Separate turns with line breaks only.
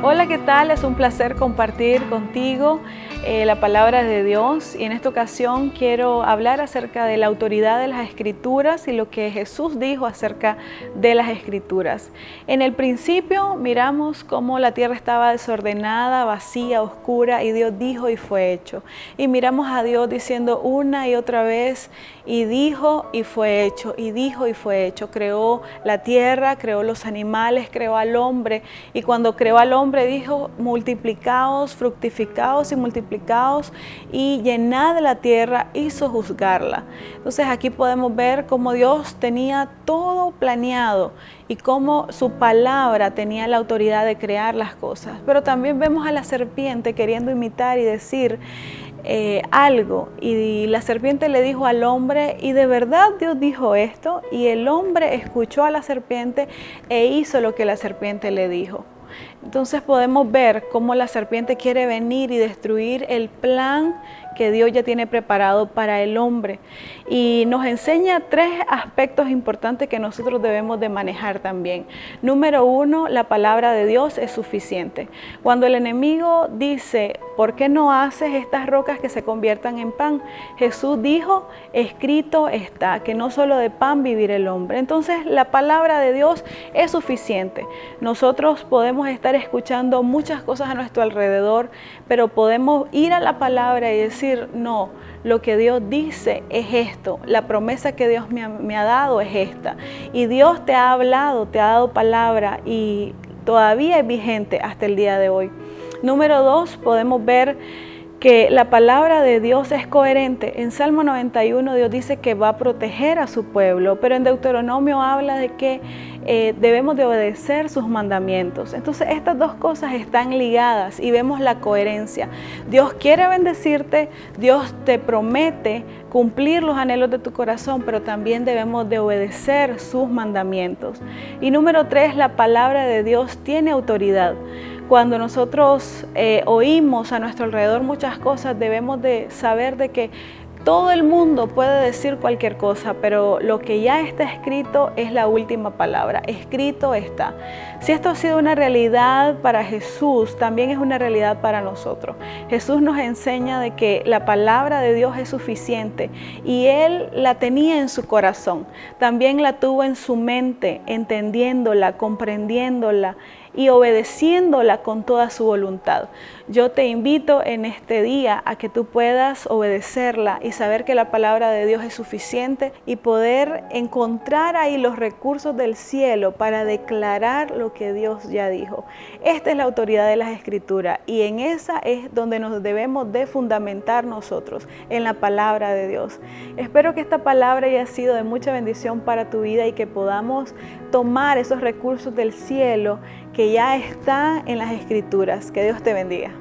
Hola, ¿qué tal? Es un placer compartir contigo eh, la palabra de Dios y en esta ocasión quiero hablar acerca de la autoridad de las escrituras y lo que Jesús dijo acerca de las escrituras. En el principio miramos cómo la tierra estaba desordenada, vacía, oscura y Dios dijo y fue hecho. Y miramos a Dios diciendo una y otra vez y dijo y fue hecho, y dijo y fue hecho. Creó la tierra, creó los animales, creó al hombre y cuando creó al hombre dijo multiplicaos, fructificaos y multiplicaos y llenad la tierra, hizo juzgarla. Entonces aquí podemos ver cómo Dios tenía todo planeado y cómo su palabra tenía la autoridad de crear las cosas. Pero también vemos a la serpiente queriendo imitar y decir, eh, algo y la serpiente le dijo al hombre y de verdad Dios dijo esto y el hombre escuchó a la serpiente e hizo lo que la serpiente le dijo. Entonces podemos ver cómo la serpiente quiere venir y destruir el plan que Dios ya tiene preparado para el hombre. Y nos enseña tres aspectos importantes que nosotros debemos de manejar también. Número uno, la palabra de Dios es suficiente. Cuando el enemigo dice, ¿por qué no haces estas rocas que se conviertan en pan? Jesús dijo, escrito está, que no solo de pan vivir el hombre. Entonces la palabra de Dios es suficiente. Nosotros estar escuchando muchas cosas a nuestro alrededor, pero podemos ir a la palabra y decir, no, lo que Dios dice es esto, la promesa que Dios me ha, me ha dado es esta. Y Dios te ha hablado, te ha dado palabra y todavía es vigente hasta el día de hoy. Número dos, podemos ver que la palabra de Dios es coherente. En Salmo 91 Dios dice que va a proteger a su pueblo, pero en Deuteronomio habla de que eh, debemos de obedecer sus mandamientos. Entonces estas dos cosas están ligadas y vemos la coherencia. Dios quiere bendecirte, Dios te promete cumplir los anhelos de tu corazón, pero también debemos de obedecer sus mandamientos. Y número tres, la palabra de Dios tiene autoridad. Cuando nosotros eh, oímos a nuestro alrededor muchas cosas, debemos de saber de que todo el mundo puede decir cualquier cosa, pero lo que ya está escrito es la última palabra. Escrito está. Si esto ha sido una realidad para Jesús, también es una realidad para nosotros. Jesús nos enseña de que la palabra de Dios es suficiente y Él la tenía en su corazón. También la tuvo en su mente, entendiéndola, comprendiéndola y obedeciéndola con toda su voluntad. Yo te invito en este día a que tú puedas obedecerla y saber que la palabra de Dios es suficiente y poder encontrar ahí los recursos del cielo para declarar lo que Dios ya dijo. Esta es la autoridad de las escrituras y en esa es donde nos debemos de fundamentar nosotros, en la palabra de Dios. Espero que esta palabra haya sido de mucha bendición para tu vida y que podamos tomar esos recursos del cielo que ya está en las escrituras. Que Dios te bendiga.